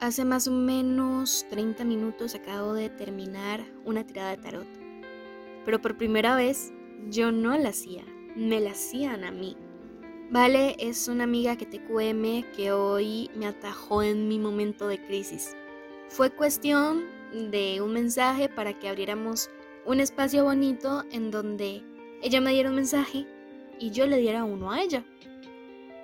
Hace más o menos 30 minutos acabo de terminar una tirada de tarot. Pero por primera vez yo no la hacía, me la hacían a mí. Vale es una amiga que te cueme que hoy me atajó en mi momento de crisis. Fue cuestión de un mensaje para que abriéramos un espacio bonito en donde ella me diera un mensaje y yo le diera uno a ella.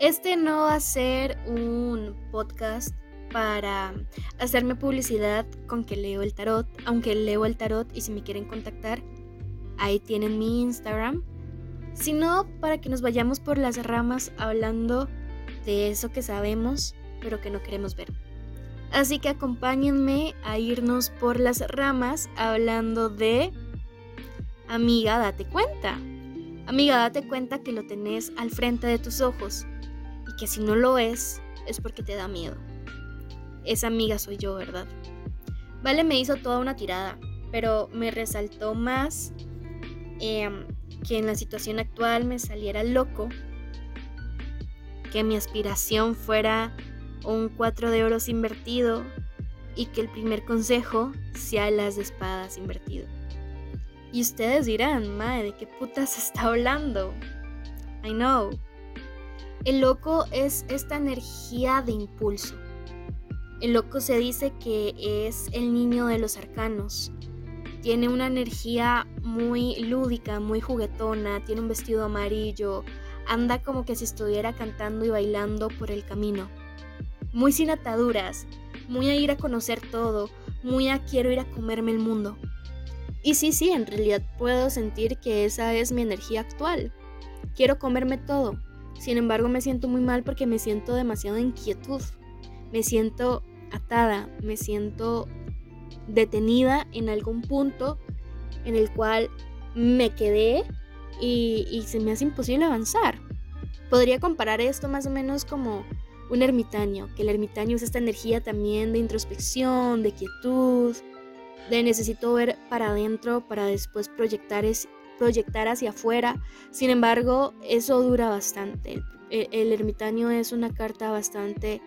Este no va a ser un podcast para hacerme publicidad con que leo el tarot, aunque leo el tarot y si me quieren contactar, ahí tienen mi Instagram, sino para que nos vayamos por las ramas hablando de eso que sabemos pero que no queremos ver. Así que acompáñenme a irnos por las ramas hablando de Amiga, date cuenta. Amiga, date cuenta que lo tenés al frente de tus ojos y que si no lo es, es porque te da miedo esa amiga soy yo, ¿verdad? Vale me hizo toda una tirada, pero me resaltó más em, que en la situación actual me saliera loco, que mi aspiración fuera un 4 de oros invertido y que el primer consejo sea las de espadas invertido. Y ustedes dirán, madre, ¿de qué putas está hablando? I know. El loco es esta energía de impulso el loco se dice que es el niño de los arcanos. Tiene una energía muy lúdica, muy juguetona, tiene un vestido amarillo, anda como que si estuviera cantando y bailando por el camino. Muy sin ataduras, muy a ir a conocer todo, muy a quiero ir a comerme el mundo. Y sí, sí, en realidad puedo sentir que esa es mi energía actual. Quiero comerme todo. Sin embargo, me siento muy mal porque me siento demasiado inquietud. Me siento atada, me siento detenida en algún punto en el cual me quedé y, se me hace imposible avanzar. Podría comparar esto más o menos como un ermitaño, que el ermitaño es esta energía también de introspección, de quietud, de necesito ver para adentro para después proyectar, es, proyectar hacia afuera. Sin embargo, eso dura bastante. el ermitaño es una carta bastante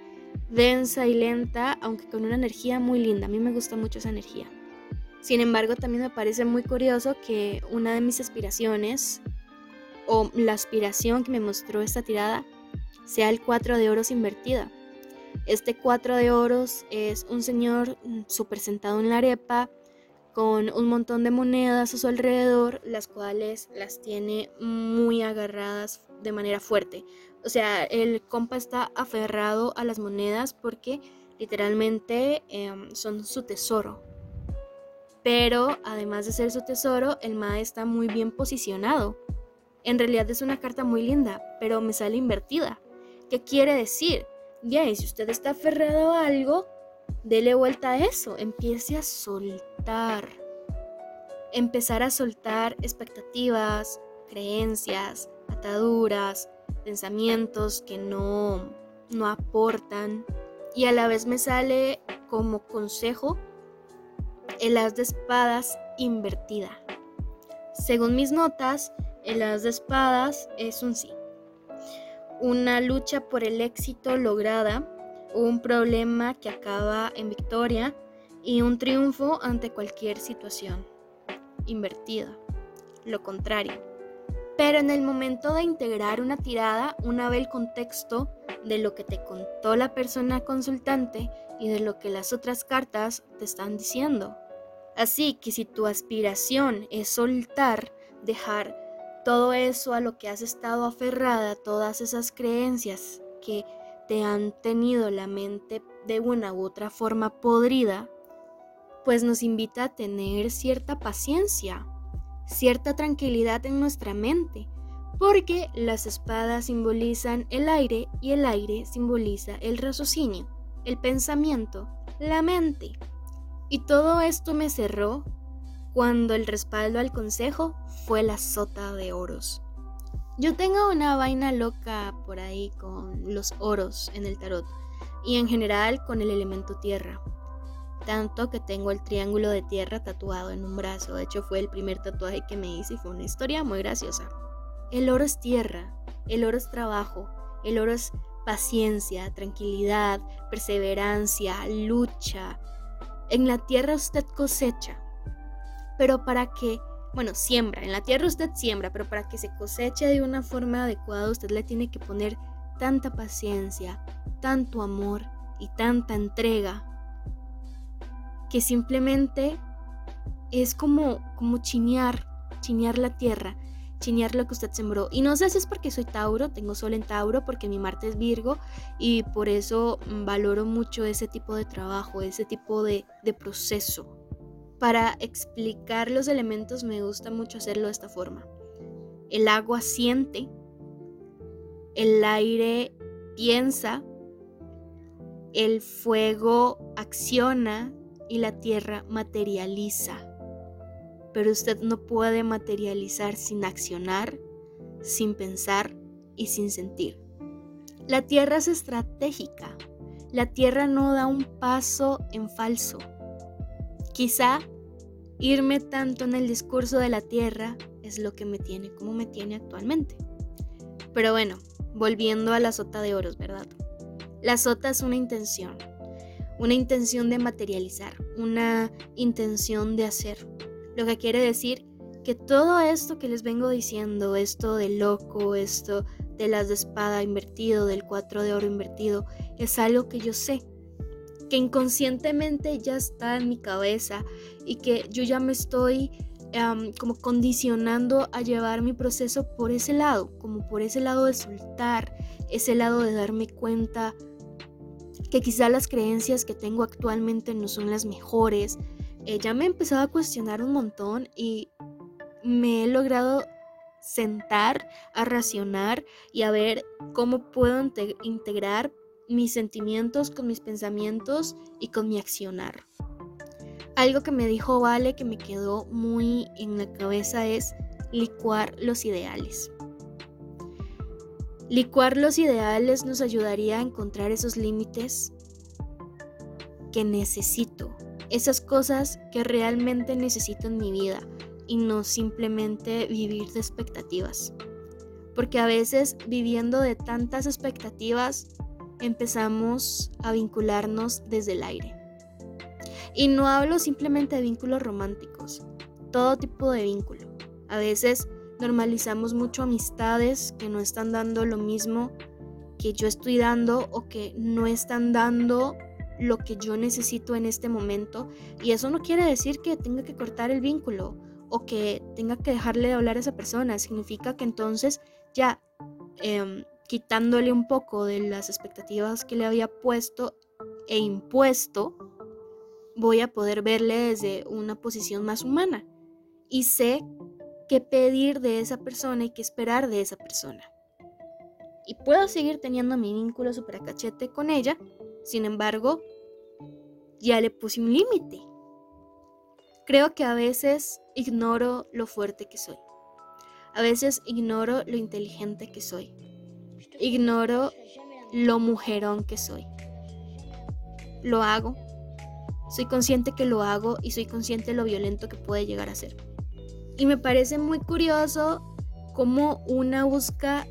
densa y lenta, aunque con una energía muy linda. A mí me gusta mucho esa energía. Sin embargo, también me parece muy curioso que una de mis aspiraciones, o la aspiración que me mostró esta tirada, sea el 4 de oros invertida. Este 4 de oros es un señor súper sentado en la arepa, con un montón de monedas a su alrededor, las cuales las tiene muy agarradas de manera fuerte. O sea, el compa está aferrado a las monedas porque literalmente em, son su tesoro. Pero además de ser su tesoro, el MAE está muy bien posicionado. En realidad es una carta muy linda, pero me sale invertida. ¿Qué quiere decir? Ya, si usted está aferrado a algo, dele vuelta a eso, empiece a soltar. Empezar a soltar expectativas, creencias, ataduras, pensamientos que no, no aportan. Y a la vez me sale como consejo el as de espadas invertida. Según mis notas, el as de espadas es un sí. Una lucha por el éxito lograda, un problema que acaba en victoria y un triunfo ante cualquier situación invertida. Lo contrario. Pero en el momento de integrar una tirada, una ve el contexto de lo que te contó la persona consultante y de lo que las otras cartas te están diciendo. Así que si tu aspiración es soltar, dejar todo eso a lo que has estado aferrada, todas esas creencias que te han tenido la mente de una u otra forma podrida, pues nos invita a tener cierta paciencia, cierta tranquilidad en nuestra mente, porque las espadas simbolizan el aire y el aire simboliza el raciocinio, el pensamiento, la mente. Y todo esto me cerró cuando el respaldo al consejo fue la sota de oros. Yo tengo una vaina loca por ahí con los oros en el tarot y en general con el elemento tierra tanto que tengo el triángulo de tierra tatuado en un brazo. De hecho, fue el primer tatuaje que me hice y fue una historia muy graciosa. El oro es tierra, el oro es trabajo, el oro es paciencia, tranquilidad, perseverancia, lucha. En la tierra usted cosecha, pero para que, bueno, siembra, en la tierra usted siembra, pero para que se coseche de una forma adecuada usted le tiene que poner tanta paciencia, tanto amor y tanta entrega que simplemente es como, como chinear, chinear la tierra, chinear lo que usted sembró. Y no sé si es porque soy Tauro, tengo sol en Tauro, porque mi Marte es Virgo y por eso mm, valoro mucho ese tipo de trabajo, ese tipo de, de proceso. Para explicar los elementos me gusta mucho hacerlo de esta forma. El agua siente, el aire piensa, el fuego acciona y la tierra materializa. Pero usted no puede materializar sin accionar, sin pensar y sin sentir. La tierra es estratégica. La tierra no da un paso en falso. Quizá irme tanto en el discurso de la tierra es lo que me tiene como me tiene actualmente. Pero bueno, volviendo a la sota de oros, ¿verdad? La sota es una intención, una intención de materializar, una intención de hacer. Lo que quiere decir que todo esto que les vengo diciendo, esto de loco, esto de las de espada invertido, del cuatro de oro invertido, es algo que yo sé, que inconscientemente ya está en mi cabeza y que yo ya me estoy como condicionando a llevar mi proceso por ese lado, como por ese lado de soltar, ese lado de darme cuenta que quizá las creencias que tengo actualmente no son las mejores. Eh, ya me he empezado a cuestionar un montón y me he logrado sentar a racionar y a ver cómo puedo integrar mis sentimientos con mis pensamientos y con mi accionar. Algo que me dijo Vale que me quedó muy en la cabeza es licuar los ideales. Licuar los ideales nos ayudaría a encontrar esos límites que necesito, esas cosas que realmente necesito en mi vida y no simplemente vivir de expectativas. Porque a veces viviendo de tantas expectativas empezamos a vincularnos desde el aire. Y no hablo simplemente de vínculos románticos, todo tipo de vínculo. A veces normalizamos mucho amistades que no están dando lo mismo que yo estoy dando o que no están dando lo que yo necesito en este momento. Y eso no quiere decir que tenga que cortar el vínculo o que tenga que dejarle de hablar a esa persona. Significa que entonces ya em, quitándole un poco de las expectativas que le había puesto e impuesto, voy a poder verle desde una posición más humana. Y sé qué pedir de esa persona y qué esperar de esa persona. Y puedo seguir teniendo mi vínculo super cachete con ella, sin embargo, ya le puse un límite. Creo que a veces ignoro lo fuerte que soy. A veces ignoro lo inteligente que soy. Ignoro lo mujerón que soy. Lo hago. Soy consciente que lo hago y soy consciente de lo violento que puede llegar a ser. Y me parece muy curioso cómo una busca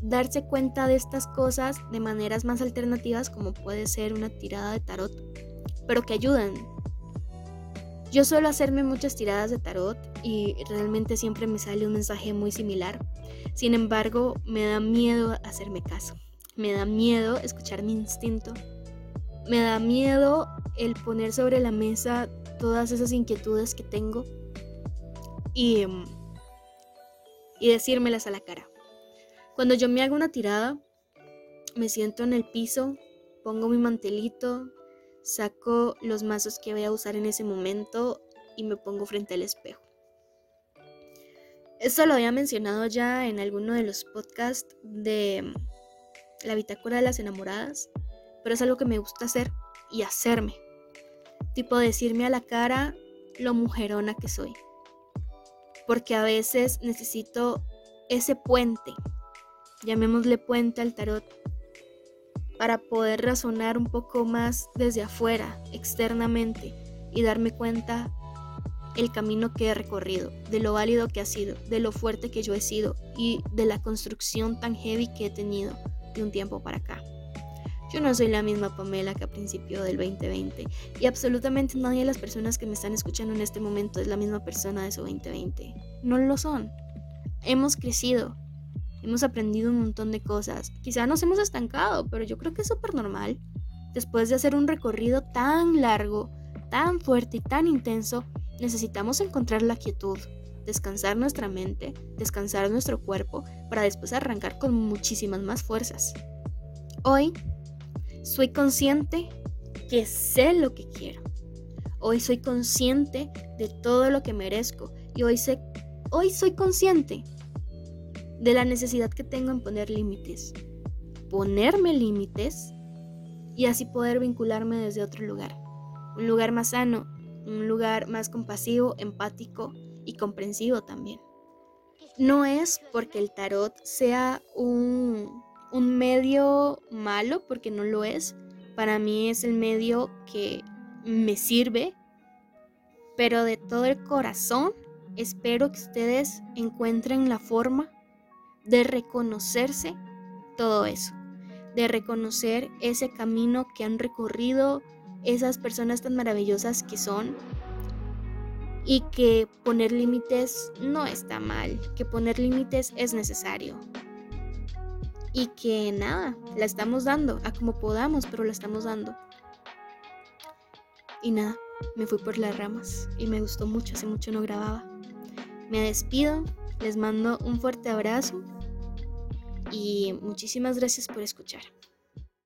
darse cuenta de estas cosas de maneras más alternativas como puede ser una tirada de tarot, pero que ayudan. Yo suelo hacerme muchas tiradas de tarot y realmente siempre me sale un mensaje muy similar. Sin embargo, me da miedo hacerme caso. Me da miedo escuchar mi instinto. Me da miedo el poner sobre la mesa todas esas inquietudes que tengo y, y decírmelas a la cara. Cuando yo me hago una tirada, me siento en el piso, pongo mi mantelito, saco los mazos que voy a usar en ese momento y me pongo frente al espejo. Esto lo había mencionado ya en alguno de los podcasts de em, la bitácora de las enamoradas, pero es algo que me gusta hacer y hacerme. Tipo decirme a la cara lo mujerona que soy porque a veces necesito ese puente, llamémosle puente al tarot, para poder razonar un poco más desde afuera, externamente, y darme cuenta el camino que he recorrido, de lo válido que ha sido, de lo fuerte que yo he sido y de la construcción tan heavy que he tenido de un tiempo para acá. Yo no soy la misma Pamela que a principio del 2020 y absolutamente nadie de las personas que me están escuchando en este momento es la misma persona de su 2020. No lo son. Hemos crecido, hemos aprendido un montón de cosas. Quizá nos hemos estancado, pero yo creo que es súper normal. Después de hacer un recorrido tan largo, tan fuerte y tan intenso, necesitamos encontrar la quietud, descansar nuestra mente, descansar nuestro cuerpo, para después arrancar con muchísimas más fuerzas. Hoy soy consciente que sé lo que quiero. Hoy soy consciente de todo lo que merezco y hoy, sé, hoy soy consciente de la necesidad que tengo en poner límites. Ponerme límites y así poder vincularme desde otro lugar. Un lugar más sano, un lugar más compasivo, empático y comprensivo también. No es porque el tarot sea un, un medio malo, porque no lo es. Para mí es el medio que me sirve, pero de todo el corazón espero que ustedes encuentren la forma de reconocerse todo eso, de reconocer ese camino que han recorrido esas personas tan maravillosas que son y que poner límites no está mal, que poner límites es necesario. Y que nada, la estamos dando a como podamos, pero la estamos dando. Y nada, me fui por las ramas y me gustó mucho, hace mucho no grababa. Me despido, les mando un fuerte abrazo y muchísimas gracias por escuchar.